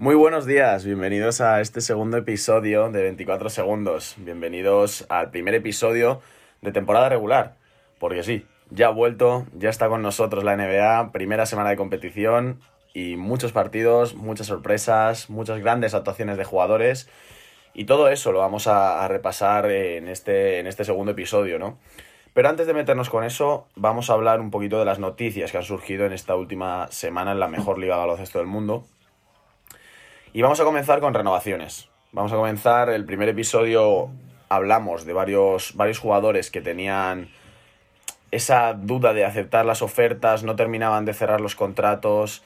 Muy buenos días, bienvenidos a este segundo episodio de 24 segundos. Bienvenidos al primer episodio de temporada regular. Porque sí, ya ha vuelto, ya está con nosotros la NBA, primera semana de competición y muchos partidos, muchas sorpresas, muchas grandes actuaciones de jugadores. Y todo eso lo vamos a, repasar en este, en este segundo episodio, ¿no? Pero antes de meternos con eso, vamos a hablar un poquito de las noticias que han surgido en esta última semana en la mejor liga de baloncesto del mundo. Y vamos a comenzar con renovaciones. Vamos a comenzar el primer episodio. Hablamos de varios, varios jugadores que tenían esa duda de aceptar las ofertas, no terminaban de cerrar los contratos.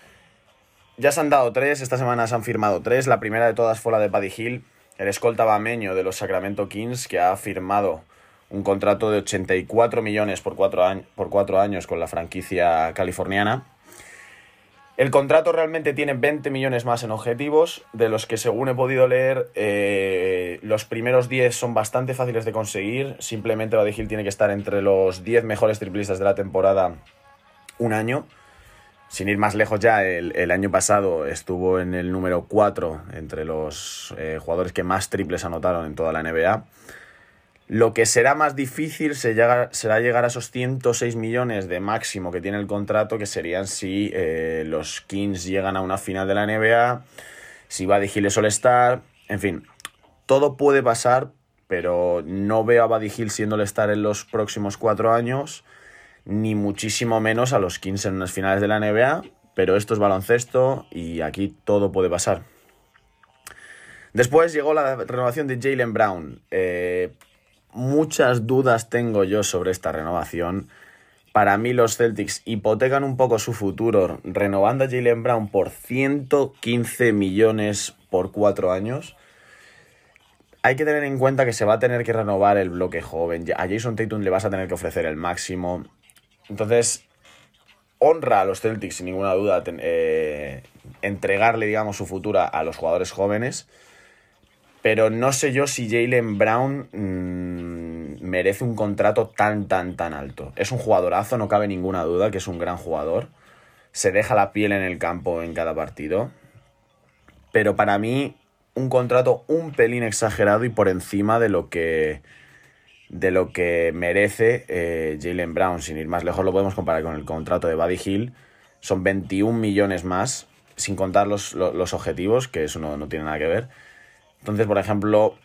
Ya se han dado tres, esta semana se han firmado tres. La primera de todas fue la de Paddy Hill, el escolta bameño de los Sacramento Kings, que ha firmado un contrato de 84 millones cuatro, años, por cuatro años con la franquicia californiana. El contrato realmente tiene 20 millones más en objetivos, de los que según he podido leer, eh, los primeros 10 son bastante fáciles de conseguir. Simplemente Buddy Hill tiene que estar entre los 10 mejores triplistas de la temporada un año. Sin ir más lejos ya, el, año pasado estuvo en el número 4 entre los eh, jugadores que más triples anotaron en toda la NBA. Lo que será más difícil será llegar a esos 106 millones de máximo que tiene el contrato, que serían si eh, los Kings llegan a una final de la NBA, si va Hill es All-Star, en fin, todo puede pasar, pero no veo a Buddy Hill siendo All-Star en los próximos cuatro años, ni muchísimo menos a los Kings en las finales de la NBA, pero esto es baloncesto y aquí todo puede pasar. Después llegó la renovación de Jalen Brown. Eh, muchas dudas tengo yo sobre esta renovación. Para mí los Celtics hipotecan un poco su futuro renovando a Jalen Brown por 115 millones por cuatro años. Hay que tener en cuenta que se va a tener que renovar el bloque joven. A Jason Tatum le vas a tener que ofrecer el máximo. Entonces, honra a los Celtics sin ninguna duda eh, entregarle, digamos, su futuro a los jugadores jóvenes. Pero no sé yo si Jalen Brown mmm, merece un contrato tan, tan, tan alto. Es un jugadorazo, no cabe ninguna duda que es un gran jugador. Se deja la piel en el campo en cada partido. Pero para mí, un contrato un pelín exagerado y por encima de lo que, de lo que merece eh, Jalen Brown. Sin ir más lejos, lo podemos comparar con el contrato de Buddy Hill. Son 21 millones más, sin contar los, los, objetivos, que eso no, no tiene nada que ver entonces, por ejemplo,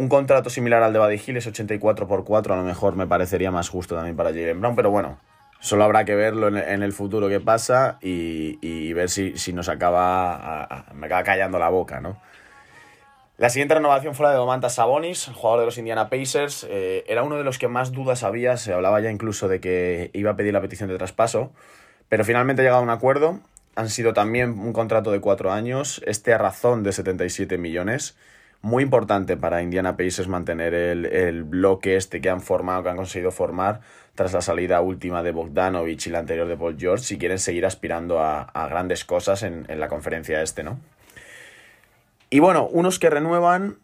un contrato similar al de Buddy Hill es 84 por 4, a lo mejor me parecería más justo también para Jalen Brown, pero bueno, solo habrá que verlo en el futuro qué pasa y, ver si, nos acaba, me acaba callando la boca, ¿no? La siguiente renovación fue la de Domantas Sabonis, jugador de los Indiana Pacers. Eh, era uno de los que más dudas había, se hablaba ya incluso de que iba a pedir la petición de traspaso, pero finalmente ha llegado a un acuerdo han sido también un contrato de cuatro años, este a razón de 77 millones. Muy importante para Indiana Pacers mantener el, bloque este que han formado, que han conseguido formar tras la salida última de Bogdanovich y la anterior de Paul George, si quieren seguir aspirando a, grandes cosas en, en, la conferencia este, ¿no? Y bueno, unos que renuevan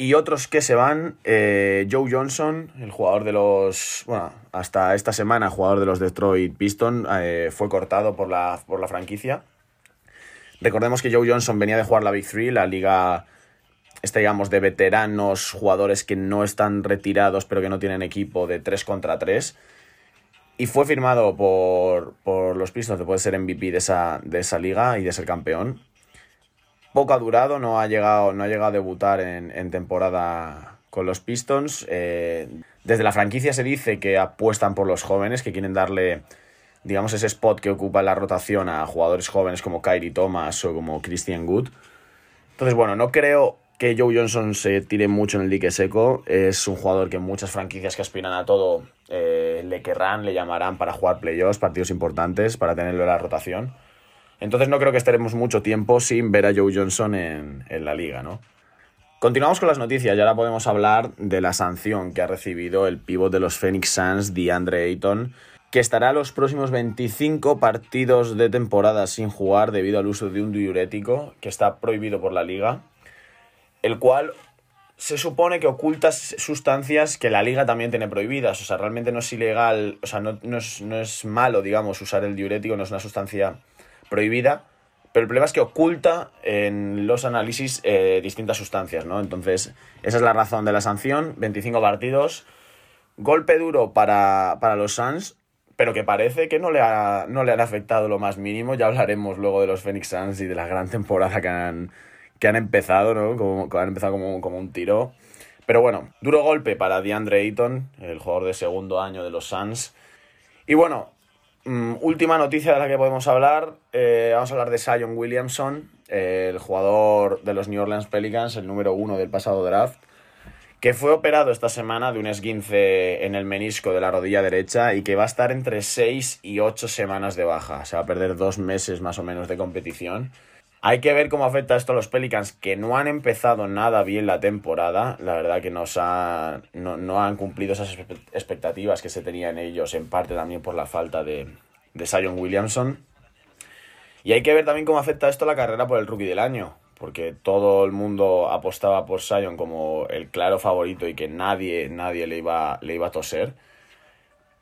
y otros que se van, eh, Joe Johnson, el jugador de los. Bueno, hasta esta semana, jugador de los Detroit Pistons, eh, fue cortado por la, por la franquicia. Recordemos que Joe Johnson venía de jugar la Big Three, la liga, este, digamos, de veteranos, jugadores que no están retirados pero que no tienen equipo de 3 contra 3. Y fue firmado por, por los Pistons de poder ser MVP de esa, de esa liga y de ser campeón poco ha durado, no ha llegado, no ha llegado a debutar en, temporada con los Pistons. Eh, desde la franquicia se dice que apuestan por los jóvenes, que quieren darle, digamos, ese spot que ocupa la rotación a jugadores jóvenes como Kyrie Thomas o como Christian Wood. Entonces, bueno, no creo que Joe Johnson se tire mucho en el dique seco. Es un jugador que muchas franquicias que aspiran a todo eh, le querrán, le llamarán para jugar playoffs, partidos importantes, para tenerlo en la rotación. Entonces no creo que estaremos mucho tiempo sin ver a Joe Johnson en, la liga, ¿no? Continuamos con las noticias y ahora podemos hablar de la sanción que ha recibido el pívot de los Phoenix Suns, DeAndre Ayton, que estará los próximos 25 partidos de temporada sin jugar debido al uso de un diurético que está prohibido por la liga, el cual se supone que oculta sustancias que la liga también tiene prohibidas. O sea, realmente no es ilegal, o sea, no, es, no es malo, digamos, usar el diurético, no es una sustancia prohibida, pero el problema es que oculta en los análisis eh, distintas sustancias, ¿no? Entonces, esa es la razón de la sanción, 25 partidos, golpe duro para, para los Suns, pero que parece que no le, ha, no le han afectado lo más mínimo, ya hablaremos luego de los Phoenix Suns y de la gran temporada que han, que han empezado, ¿no? Como, han empezado como, un tiro. Pero bueno, duro golpe para DeAndre Ayton, el jugador de segundo año de los Suns. Y bueno, mm, última noticia de la que podemos hablar. Eh, vamos a hablar de Zion Williamson, el jugador de los New Orleans Pelicans, el número uno del pasado draft, que fue operado esta semana de un esguince en el menisco de la rodilla derecha y que va a estar entre 6 y 8 semanas de baja. Se va a perder dos meses más o menos de competición. Hay que ver cómo afecta esto a los Pelicans, que no han empezado nada bien la temporada. La verdad que no, han cumplido esas expectativas que se tenían ellos, en parte también por la falta de, de Williamson. Y hay que ver también cómo afecta esto a la carrera por el rookie del año, porque todo el mundo apostaba por Zion como el claro favorito y que nadie, nadie le, iba, le iba a toser.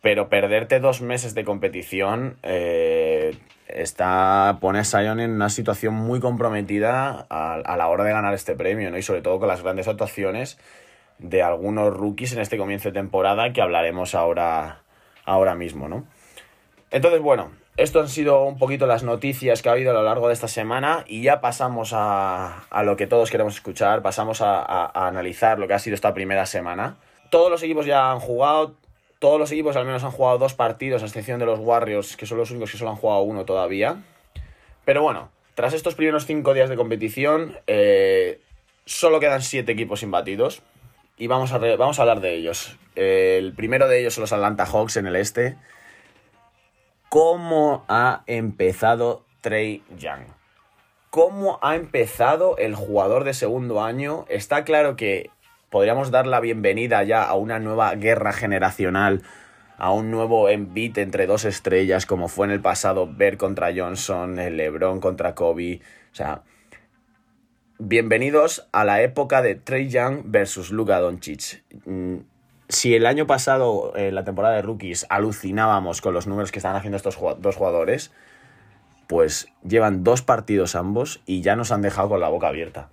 Pero perderte dos meses de competición eh, está, pone a Sion en una situación muy comprometida a, la hora de ganar este premio, ¿no? Y sobre todo con las grandes actuaciones de algunos rookies en este comienzo de temporada que hablaremos ahora, ahora mismo, ¿no? Entonces, bueno, esto han sido un poquito las noticias que ha habido a lo largo de esta semana y ya pasamos a, a lo que todos queremos escuchar, pasamos a, a analizar lo que ha sido esta primera semana. Todos los equipos ya han jugado, todos los equipos al menos han jugado dos partidos, a excepción de los Warriors, que son los únicos que solo han jugado uno todavía. Pero bueno, tras estos primeros cinco días de competición, eh, solo quedan siete equipos imbatidos. Y vamos a, vamos a hablar de ellos. el primero de ellos son los Atlanta Hawks en el este. ¿Cómo ha empezado Trey Young? ¿Cómo ha empezado el jugador de segundo año? Está claro que podríamos dar la bienvenida ya a una nueva guerra generacional, a un nuevo envite entre dos estrellas, como fue en el pasado Ver contra Johnson, LeBron contra Kobe. O sea, bienvenidos a la época de Trey Young versus Luka Doncic. Mm, si el año pasado, en la temporada de rookies, alucinábamos con los números que estaban haciendo estos dos jugadores, pues llevan dos partidos ambos y ya nos han dejado con la boca abierta.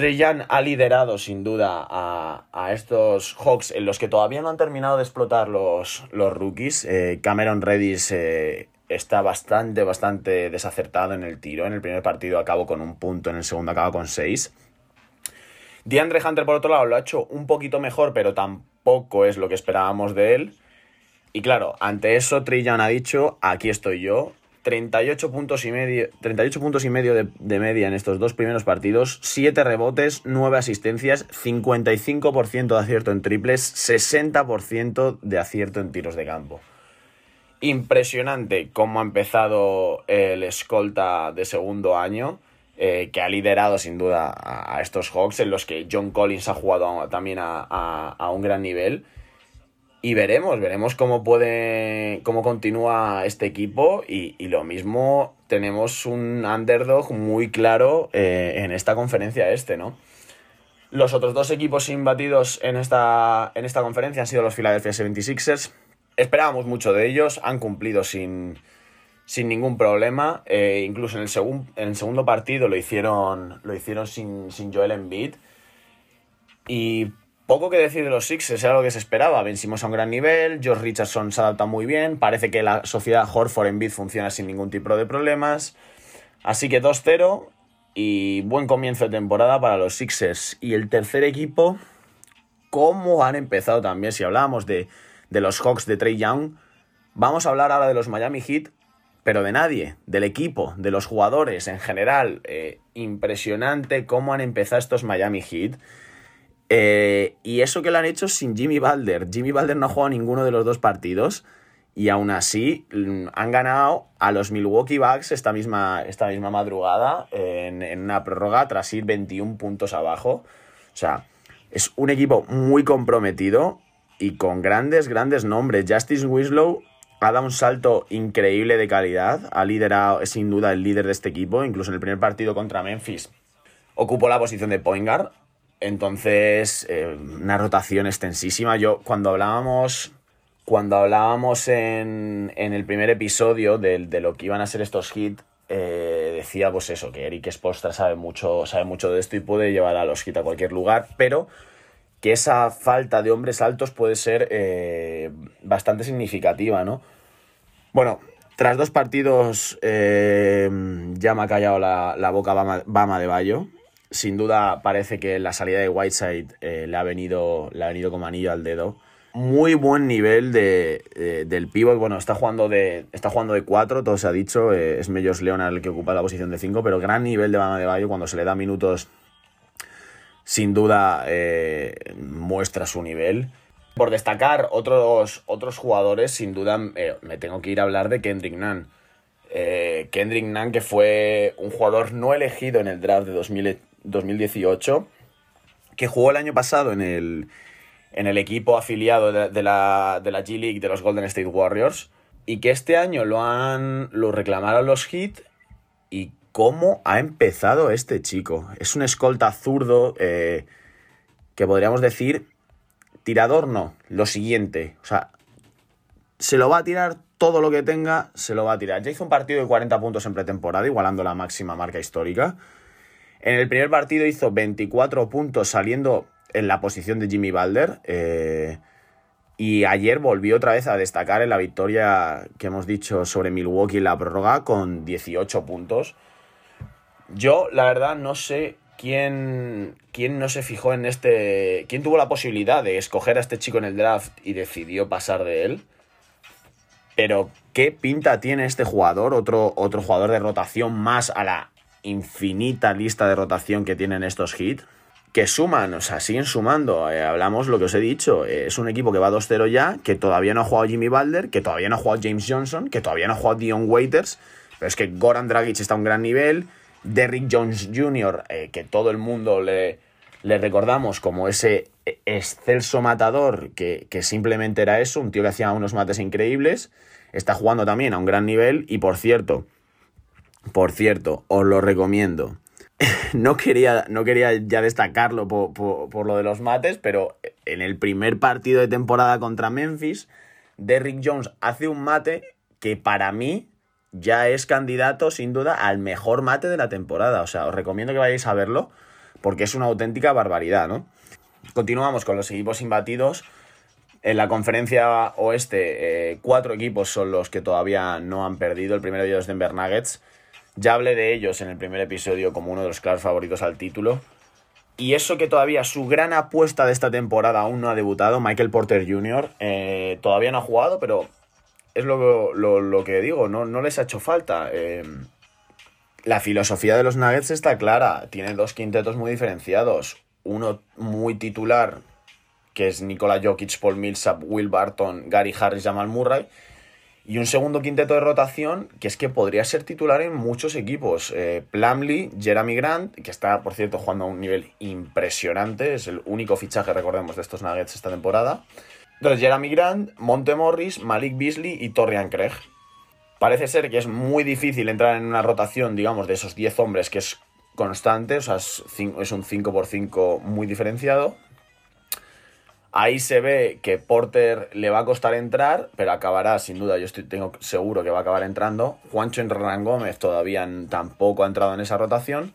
Trey ha liderado sin duda a, estos Hawks en los que todavía no han terminado de explotar los, los rookies. Eh, Cameron Redis eh, está bastante, bastante desacertado en el tiro. En el primer partido acabó con un punto, en el segundo acaba con seis. DeAndre Hunter, por otro lado, lo ha hecho un poquito mejor, pero tampoco es lo que esperábamos de él. Y claro, ante eso, Trey Young ha dicho, aquí estoy yo, 38 puntos y medio, 38 puntos y medio de, media en estos dos primeros partidos, 7 rebotes, 9 asistencias, 55% de acierto en triples, 60% de acierto en tiros de campo. Impresionante cómo ha empezado el escolta de segundo año, eh, que ha liderado sin duda a, estos Hawks, en los que John Collins ha jugado también a un gran nivel y veremos, veremos cómo puede, cómo continúa este equipo y, lo mismo tenemos un underdog muy claro eh, en esta conferencia este, ¿no? Los otros dos equipos imbatidos en esta, en esta conferencia han sido los Philadelphia 76ers. Esperábamos mucho de ellos, han cumplido sin, sin ningún problema. Eh, incluso en el, en el segundo partido lo hicieron, lo hicieron sin, sin Joel Embiid. Y poco que decir de los Sixers, era lo que se esperaba. Vencimos a un gran nivel, George Richardson se adapta muy bien, parece que la sociedad Horford en Bid funciona sin ningún tipo de problemas. Así que 2-0 y buen comienzo de temporada para los Sixers. Y el tercer equipo, ¿cómo han empezado también? Si hablábamos de, los Hawks de Trey Young, vamos a hablar ahora de los Miami Heat, pero de nadie, del equipo, de los jugadores en general. Eh, impresionante cómo han empezado estos Miami Heat. Eh, y eso que lo han hecho sin Jimmy Balder. Jimmy Balder no ha jugado ninguno de los dos partidos. Y aún así mm, han ganado a los Milwaukee Bucks esta misma, esta misma madrugada en, una prórroga tras ir 21 puntos abajo. O sea, es un equipo muy comprometido y con grandes, grandes nombres. Justice Winslow ha dado un salto increíble de calidad. Ha liderado, es sin duda el líder de este equipo. Incluso en el primer partido contra Memphis ocupó la posición de point guard. Entonces, eh, una rotación extensísima. Yo, cuando hablábamos. Cuando hablábamos en, el primer episodio de, lo que iban a ser estos hits, eh, decía pues eso, que Eric Spostra sabe mucho, sabe mucho de esto y puede llevar a los Heat a cualquier lugar, pero que esa falta de hombres altos puede ser eh, bastante significativa, ¿no? Bueno, tras dos partidos ya me ha callado la, boca Bama, de Bayo. Sin duda parece que la salida de Whiteside eh, le, ha venido, le ha venido como anillo al dedo. Muy buen nivel de, del pivot. Bueno, está jugando de, está jugando de 4, todo se ha dicho. es Mellos Leonard el que ocupa la posición de 5, pero gran nivel de Bama de Bayo cuando se le da minutos sin duda eh, muestra su nivel. Por destacar otros, otros jugadores, sin duda eh, me tengo que ir a hablar de Kendrick Nunn. Eh, Kendrick Nunn, que fue un jugador no elegido en el draft de 2018, que jugó el año pasado en el, en el equipo afiliado de, la, de la G League de los Golden State Warriors, y que este año lo, han, lo reclamaron los Heat y cómo ha empezado este chico. Es un escolta zurdo eh, que podríamos decir tirador no, lo siguiente. O sea, se lo va a tirar todo lo que tenga, se lo va a tirar. Ya hizo un partido de 40 puntos en pretemporada, igualando la máxima marca histórica. En el primer partido hizo 24 puntos saliendo en la posición de Jimmy Balder. Eh, y ayer volvió otra vez a destacar en la victoria que hemos dicho sobre Milwaukee en la prórroga con 18 puntos. Yo, la verdad, no sé quién, quién no se fijó en este. quién tuvo la posibilidad de escoger a este chico en el draft y decidió pasar de él. Pero, ¿qué pinta tiene este jugador? Otro, otro jugador de rotación más a la infinita lista de rotación que tienen estos hits. Que suman, o sea, siguen sumando. Eh, hablamos lo que os he dicho. Eh, es un equipo que va 2-0 ya, que todavía no ha jugado Jimmy Balder, que todavía no ha jugado James Johnson, que todavía no ha jugado Dion Waiters. Pero es que Goran Dragic está a un gran nivel. Derrick Jones Jr., eh, que todo el mundo le, le, recordamos como ese excelso matador que, simplemente era eso, un tío que hacía unos mates increíbles, está jugando también a un gran nivel y por cierto, por cierto, os lo recomiendo. no, quería, no quería ya destacarlo por, por, lo de los mates, pero en el primer partido de temporada contra Memphis, Derrick Jones hace un mate que para mí ya es candidato sin duda al mejor mate de la temporada. O sea, os recomiendo que vayáis a verlo porque es una auténtica barbaridad, ¿no? Continuamos con los equipos imbatidos. En la conferencia oeste, eh, cuatro equipos son los que todavía no han perdido. El primero de ellos es Denver Nuggets. Ya hablé de ellos en el primer episodio como uno de los claros favoritos al título. Y eso que todavía su gran apuesta de esta temporada aún no ha debutado, Michael Porter Jr., eh, todavía no ha jugado, pero es lo, que digo, no, no, les ha hecho falta. Eh, la filosofía de los Nuggets está clara, tiene dos quintetos muy diferenciados. Uno muy titular, que es Nikola Jokic, Paul Millsap, Will Barton, Gary Harris, Jamal Murray. Y un segundo quinteto de rotación que es que podría ser titular en muchos equipos. Eh, Jeremy Grant, que está, por cierto, jugando a un nivel impresionante. Es el único fichaje, recordemos, de estos Nuggets esta temporada. Entonces, Jeremy Grant, Monte Morris, Malik Beasley y Torrian Craig. Parece ser que es muy difícil entrar en una rotación, digamos, de esos 10 hombres que es constante, o sea, es, un 5x5 muy diferenciado. Ahí se ve que Porter le va a costar entrar, pero acabará, sin duda, yo estoy tengo seguro que va a acabar entrando. Juancho Enran Gómez todavía tampoco ha entrado en esa rotación.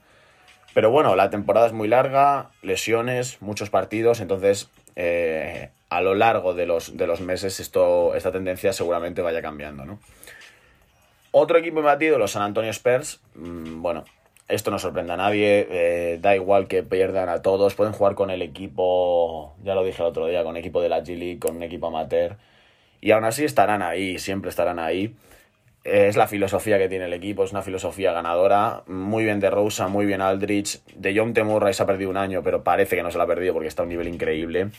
Pero bueno, la temporada es muy larga, lesiones, muchos partidos, entonces eh, a lo largo de los, de los meses esto, esta tendencia seguramente vaya cambiando, ¿no? Otro equipo imbatido, los San Antonio Spurs, mm, bueno, esto no sorprende a nadie, eh, da igual que pierdan a todos, pueden jugar con el equipo, ya lo dije el otro día, con el equipo de la G League, con un equipo amateur, y aún así estarán ahí, siempre estarán ahí. Es la filosofía que tiene el equipo, es una filosofía ganadora. Muy bien de Rosa, muy bien Aldrich. De John Temurray se ha perdido un año, pero parece que no se lo ha perdido porque está a un nivel increíble.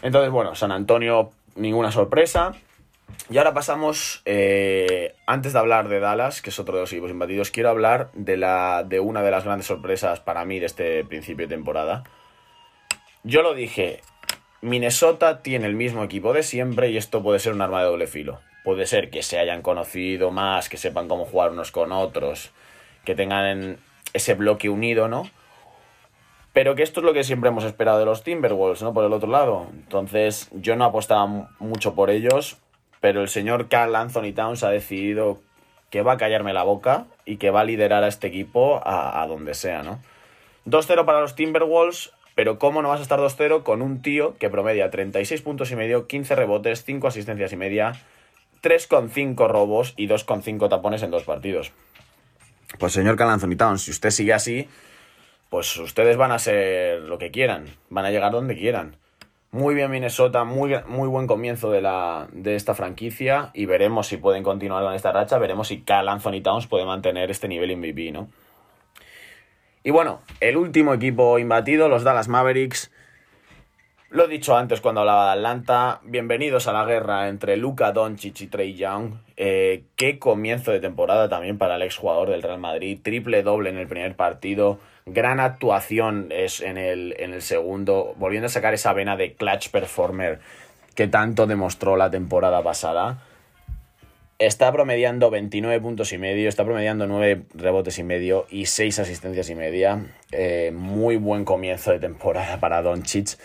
Entonces, bueno, San Antonio, ninguna sorpresa. Y ahora pasamos, eh, antes de hablar de Dallas, que es otro de los equipos imbatidos, quiero hablar de, la, de una de las grandes sorpresas para mí de este principio de temporada. Yo lo dije, Minnesota tiene el mismo equipo de siempre y esto puede ser un arma de doble filo. Puede ser que se hayan conocido más, que sepan cómo jugar unos con otros, que tengan ese bloque unido, ¿no? Pero que esto es lo que siempre hemos esperado de los Timberwolves, ¿no? Por el otro lado. Entonces, yo no apostaba mucho por ellos, pero el señor Carl Anthony Towns ha decidido que va a callarme la boca y que va a liderar a este equipo a, donde sea, ¿no? 2-0 para los Timberwolves, pero ¿cómo no vas a estar 2-0 con un tío que promedia 36 puntos y medio, 15 rebotes, 5 asistencias y media, 3,5 robos y 2,5 tapones en dos partidos? Pues señor Calanzoni Towns, si usted sigue así, pues ustedes van a ser lo que quieran, van a llegar donde quieran. Muy bien Minnesota, muy, muy buen comienzo de, la, de esta franquicia y veremos si pueden continuar con esta racha, veremos si Cal Anthony Towns puede mantener este nivel MVP, ¿no? Y bueno, el último equipo imbatido, los Dallas Mavericks. Lo he dicho antes cuando hablaba de Atlanta. Bienvenidos a la guerra entre Luka Doncic y Trey Young. Eh, qué comienzo de temporada también para el exjugador del Real Madrid. Triple doble en el primer partido. Gran actuación es en el, en el segundo. Volviendo a sacar esa vena de clutch performer que tanto demostró la temporada pasada está promediando 29 puntos y medio, está promediando 9 rebotes y medio y 6 asistencias y media. Eh, muy buen comienzo de temporada para Doncic.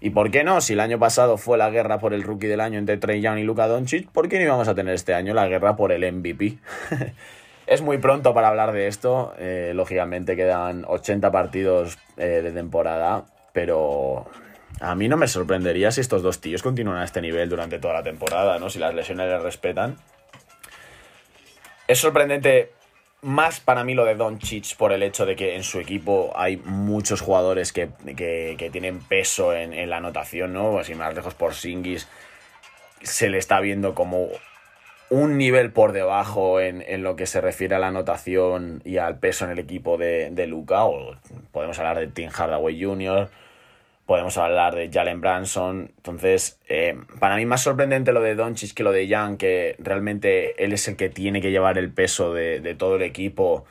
¿Y por qué no? Si el año pasado fue la guerra por el rookie del año entre Trey Young y Luka Doncic, ¿por qué no íbamos a tener este año la guerra por el MVP? es muy pronto para hablar de esto. Eh, lógicamente quedan 80 partidos eh, de temporada, pero a mí no me sorprendería si estos dos tíos continúan a este nivel durante toda la temporada, ¿no? Si las lesiones les respetan. Es sorprendente más para mí lo de Doncic por el hecho de que en su equipo hay muchos jugadores que, tienen peso en, la anotación, ¿no? Pues si más lejos por Singis se le está viendo como un nivel por debajo en, lo que se refiere a la anotación y al peso en el equipo de, de Luca, o podemos hablar de Tim Hardaway Jr., podemos hablar de Jalen Branson. Entonces, eh, para mí más sorprendente lo de Doncic que lo de Young, que realmente él es el que tiene que llevar el peso de, todo el equipo.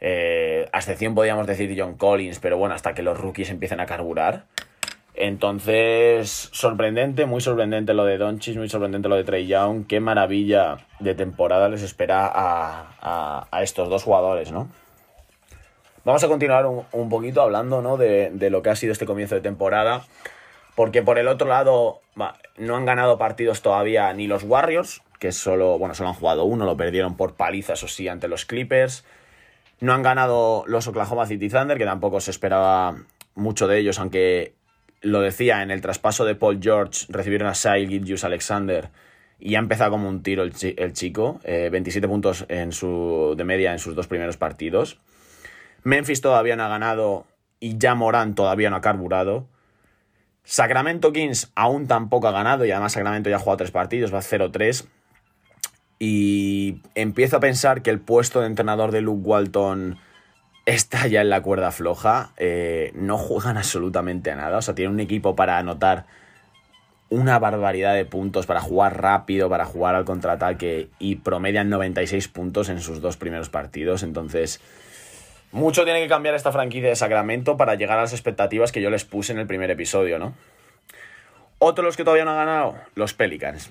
Eh, a excepción podríamos decir John Collins, pero bueno, hasta que los rookies empiecen a carburar. Entonces, sorprendente, muy sorprendente lo de Doncic, muy sorprendente lo de Trey Young. Qué maravilla de temporada les espera a, a estos dos jugadores, ¿no? Vamos a continuar un, poquito hablando ¿no? de, lo que ha sido este comienzo de temporada. Porque por el otro lado, no han ganado partidos todavía ni los Warriors, que solo, bueno, solo han jugado uno, lo perdieron por paliza, eso sí, ante los Clippers. No han ganado los Oklahoma City Thunder, que tampoco se esperaba mucho de ellos, aunque lo decía, en el traspaso de Paul George recibieron a Sile Gilgius Alexander y ha empezado como un tiro el, chico, 27 eh, puntos en su, de media en sus dos primeros partidos. Memphis todavía no ha ganado y ya Morán todavía no ha carburado. Sacramento Kings aún tampoco ha ganado y además Sacramento ya ha jugado tres partidos, va 0-3. Y empiezo a pensar que el puesto de entrenador de Luke Walton está ya en la cuerda floja. Eh, no juegan absolutamente a nada. O sea, tienen un equipo para anotar una barbaridad de puntos, para jugar rápido, para jugar al contraataque y promedian 96 puntos en sus dos primeros partidos. Entonces, mucho tiene que cambiar esta franquicia de Sacramento para llegar a las expectativas que yo les puse en el primer episodio, ¿no? Otros los que todavía no han ganado, los Pelicans.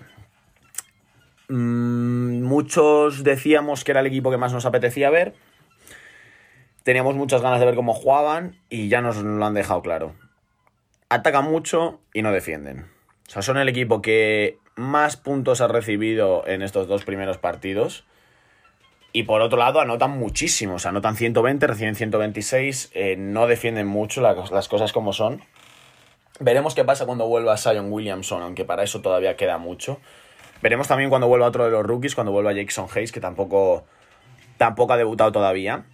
Mm, muchos decíamos que era el equipo que más nos apetecía ver. Teníamos muchas ganas de ver cómo jugaban y ya nos lo han dejado claro. Atacan mucho y no defienden. O sea, son el equipo que más puntos ha recibido en estos dos primeros partidos y por otro lado, anotan muchísimos. Anotan 120, reciben 126. Eh, no defienden mucho las, cosas como son. Veremos qué pasa cuando vuelva Sion Williamson, aunque para eso todavía queda mucho. Veremos también cuando vuelva otro de los rookies, cuando vuelva Jackson Hayes, que tampoco, tampoco ha debutado todavía.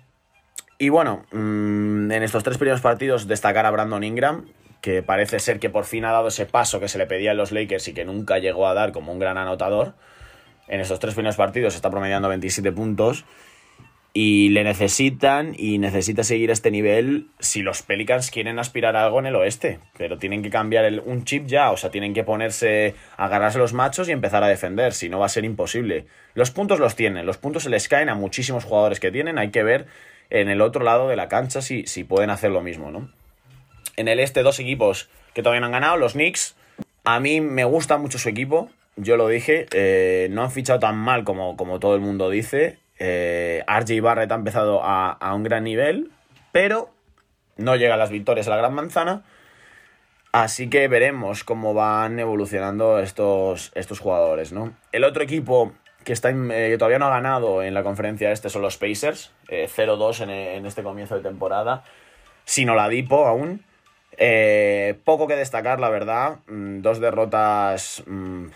Y bueno, mm, en estos tres primeros partidos destacar a Brandon Ingram, que parece ser que por fin ha dado ese paso que se le pedía a los Lakers y que nunca llegó a dar como un gran anotador en estos tres primeros partidos está promediando 27 puntos y le necesitan y necesita seguir este nivel si los Pelicans quieren aspirar a algo en el oeste, pero tienen que cambiar un chip ya, o sea, tienen que ponerse, agarrarse los machos y empezar a defender, si no va a ser imposible. Los puntos los tienen, los puntos se les caen a muchísimos jugadores que tienen, hay que ver en el otro lado de la cancha si, si pueden hacer lo mismo, ¿no? En el este dos equipos que todavía no han ganado, los Knicks, a mí me gusta mucho su equipo, yo lo dije, eh, no han fichado tan mal como, como todo el mundo dice. Eh, RJ Barrett ha empezado a, un gran nivel, pero no llega a las victorias a la gran manzana. Así que veremos cómo van evolucionando estos, estos jugadores, ¿no? El otro equipo que, está eh, todavía no ha ganado en la conferencia este son los Pacers, 0-2 eh, en, este comienzo de temporada, sin Oladipo aún. poco que destacar, la verdad. Mm, dos derrotas mm,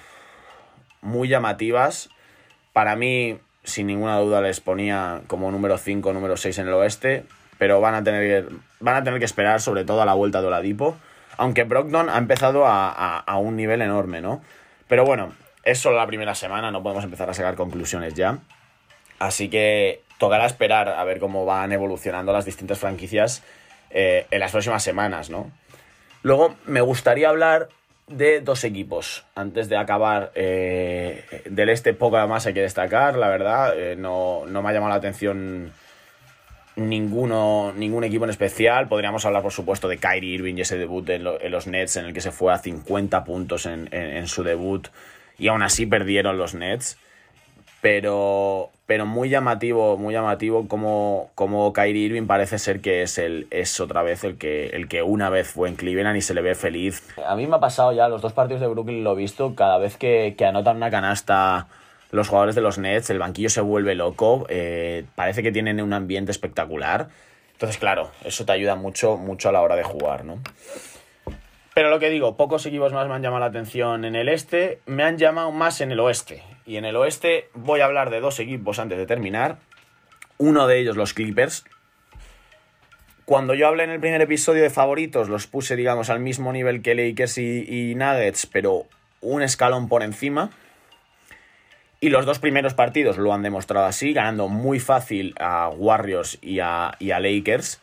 muy llamativas. Para mí, sin ninguna duda, les ponía como número 5, número 6 en el oeste. Pero van a tener, van a tener que esperar, sobre todo a la vuelta de Oladipo. Aunque Brogdon ha empezado a, un nivel enorme, ¿no? Pero bueno, es solo la primera semana, no podemos empezar a sacar conclusiones ya. Así que tocará esperar a ver cómo van evolucionando las distintas franquicias eh, en las próximas semanas, ¿no? Luego me gustaría hablar de dos equipos. Antes de acabar eh, del este, poco más hay que destacar, la verdad. Eh, no, no me ha llamado la atención ninguno, ningún equipo en especial. Podríamos hablar, por supuesto, de Kyrie Irving y ese debut en, los Nets en el que se fue a 50 puntos en, su debut y aún así perdieron los Nets. Pero, pero muy llamativo, muy llamativo como, como Kyrie Irving parece ser que es, el, es otra vez el que, el que una vez fue en Cleveland y se le ve feliz. A mí me ha pasado ya los dos partidos de Brooklyn, lo he visto, cada vez que, que anotan una canasta los jugadores de los Nets, el banquillo se vuelve loco, eh, parece que tienen un ambiente espectacular. Entonces, claro, eso te ayuda mucho, mucho a la hora de jugar, ¿no? Pero lo que digo, pocos equipos más me han llamado la atención en el este, me han llamado más en el oeste. Y en el oeste voy a hablar de dos equipos antes de terminar. Uno de ellos, los Clippers. Cuando yo hablé en el primer episodio de favoritos, los puse, digamos, al mismo nivel que Lakers y Nuggets, pero un escalón por encima. Y los dos primeros partidos lo han demostrado así, ganando muy fácil a Warriors y a, Lakers.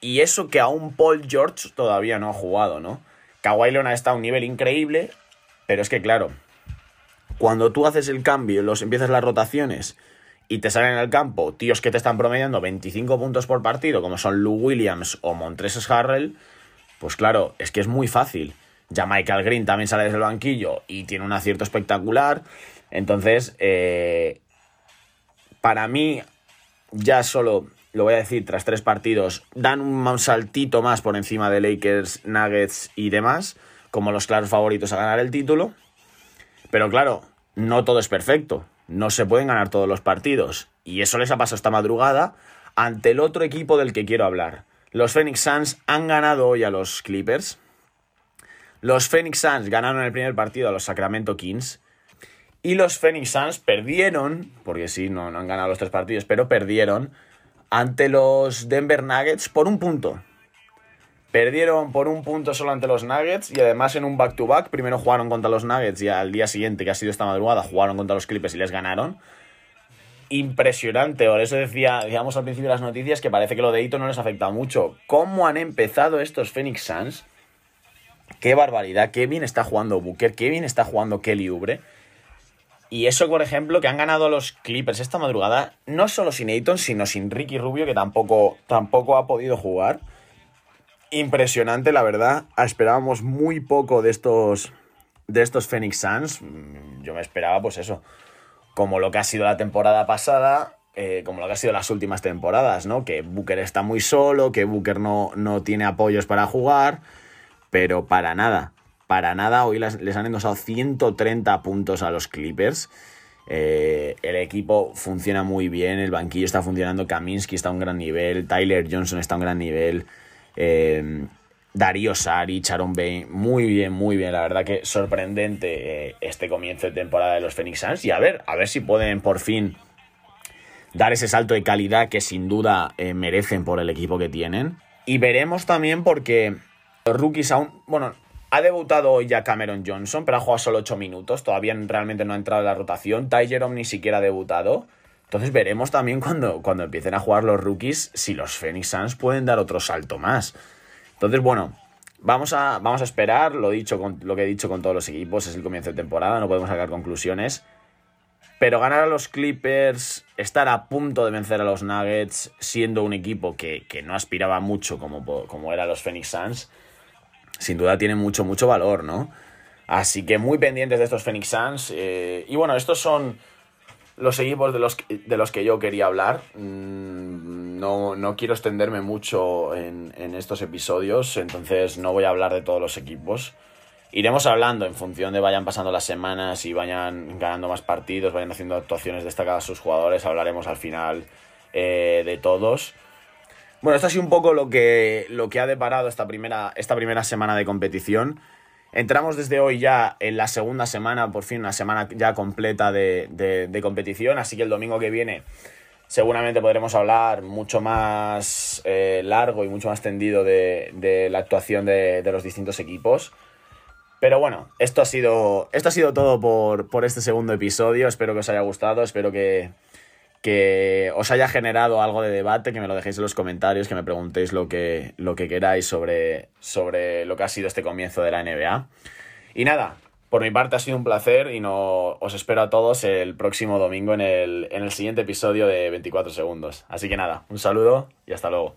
Y eso que aún Paul George todavía no ha jugado, ¿no? Kawhi Leonard está a un nivel increíble, pero es que claro, cuando tú haces el cambio, los empiezas las rotaciones y te salen al campo tíos que te están promediando 25 puntos por partido, como son Lou Williams o Montres Harrell, pues claro, es que es muy fácil. Ya Michael Green también sale desde el banquillo y tiene un acierto espectacular. Entonces, eh, para mí, ya solo, lo voy a decir, tras tres partidos, dan un saltito más por encima de Lakers, Nuggets y demás, como los claros favoritos a ganar el título. Pero claro, no todo es perfecto. No se pueden ganar todos los partidos. Y eso les ha pasado esta madrugada ante el otro equipo del que quiero hablar. Los Phoenix Suns han ganado hoy a los Clippers. Los Phoenix Suns ganaron el primer partido a los Sacramento Kings. Y los Phoenix Suns perdieron, porque sí, no, han ganado los tres partidos, pero perdieron ante los Denver Nuggets por un punto. Perdieron por un punto solo ante los Nuggets y además en un back-to-back. primero jugaron contra los Nuggets y al día siguiente, que ha sido esta madrugada, jugaron contra los Clippers y les ganaron. Impresionante, por eso decía, digamos al principio de las noticias, que parece que lo de Ito no les afecta mucho. ¿Cómo han empezado estos Phoenix Suns? Qué barbaridad, qué bien está jugando Booker, qué bien está jugando Kelly Oubre y eso, por ejemplo, que han ganado los Clippers esta madrugada, no solo sin Ayton, sino sin Ricky Rubio, que tampoco, tampoco ha podido jugar. Impresionante, la verdad. Esperábamos muy poco de estos, de estos Phoenix Suns. Mm, yo me esperaba, pues eso, como lo que ha sido la temporada pasada, eh, como lo que ha sido las últimas temporadas, ¿no? Que Booker está muy solo, que Booker no, no tiene apoyos para jugar, pero para nada para nada. Hoy les han endosado 130 puntos a los Clippers. Eh, el equipo funciona muy bien, el banquillo está funcionando, Kaminsky está a un gran nivel, Tyler Johnson está a un gran nivel, eh, Darío Sari, Sharon Bain, muy bien, muy bien, la verdad que sorprendente eh, este comienzo de temporada de los Phoenix Suns y a ver, a ver si pueden por fin dar ese salto de calidad que sin duda merecen por el equipo que tienen. Y veremos también porque los rookies aún, bueno, ha debutado hoy ya Cameron Johnson, pero ha jugado solo 8 minutos. Todavía realmente no ha entrado en la rotación. Ty Jerome ni siquiera ha debutado. Entonces veremos también cuando, cuando empiecen a jugar los rookies si los Phoenix Suns pueden dar otro salto más. Entonces, bueno, vamos a, vamos a esperar. Lo, dicho con, lo que he dicho con todos los equipos es el comienzo de temporada. No podemos sacar conclusiones. Pero ganar a los Clippers, estar a punto de vencer a los Nuggets, siendo un equipo que, no aspiraba mucho como, como era los Phoenix Suns sin duda tiene mucho, mucho valor, ¿no? Así que muy pendientes de estos Phoenix Suns. Eh, y bueno, estos son los equipos de los, de los que yo quería hablar. Mm, no, no quiero extenderme mucho en, estos episodios, entonces no voy a hablar de todos los equipos. iremos hablando en función de vayan pasando las semanas y vayan ganando más partidos, vayan haciendo actuaciones destacadas sus jugadores, hablaremos al final eh, de todos. Bueno, esto ha sido un poco lo que, lo que ha deparado esta primera, esta primera semana de competición. Entramos desde hoy ya en la segunda semana, por fin una semana ya completa de, competición, así que el domingo que viene seguramente podremos hablar mucho más eh, largo y mucho más tendido de, la actuación de, los distintos equipos. Pero bueno, esto ha sido, esto ha sido todo por, por este segundo episodio, espero que os haya gustado, espero que, que os haya generado algo de debate, que me lo dejéis en los comentarios, que me preguntéis lo que, lo que queráis sobre, sobre lo que ha sido este comienzo de la NBA. Y nada, por mi parte ha sido un placer y no, os espero a todos el próximo domingo en el, en el siguiente episodio de 24 segundos. Así que nada, un saludo y hasta luego.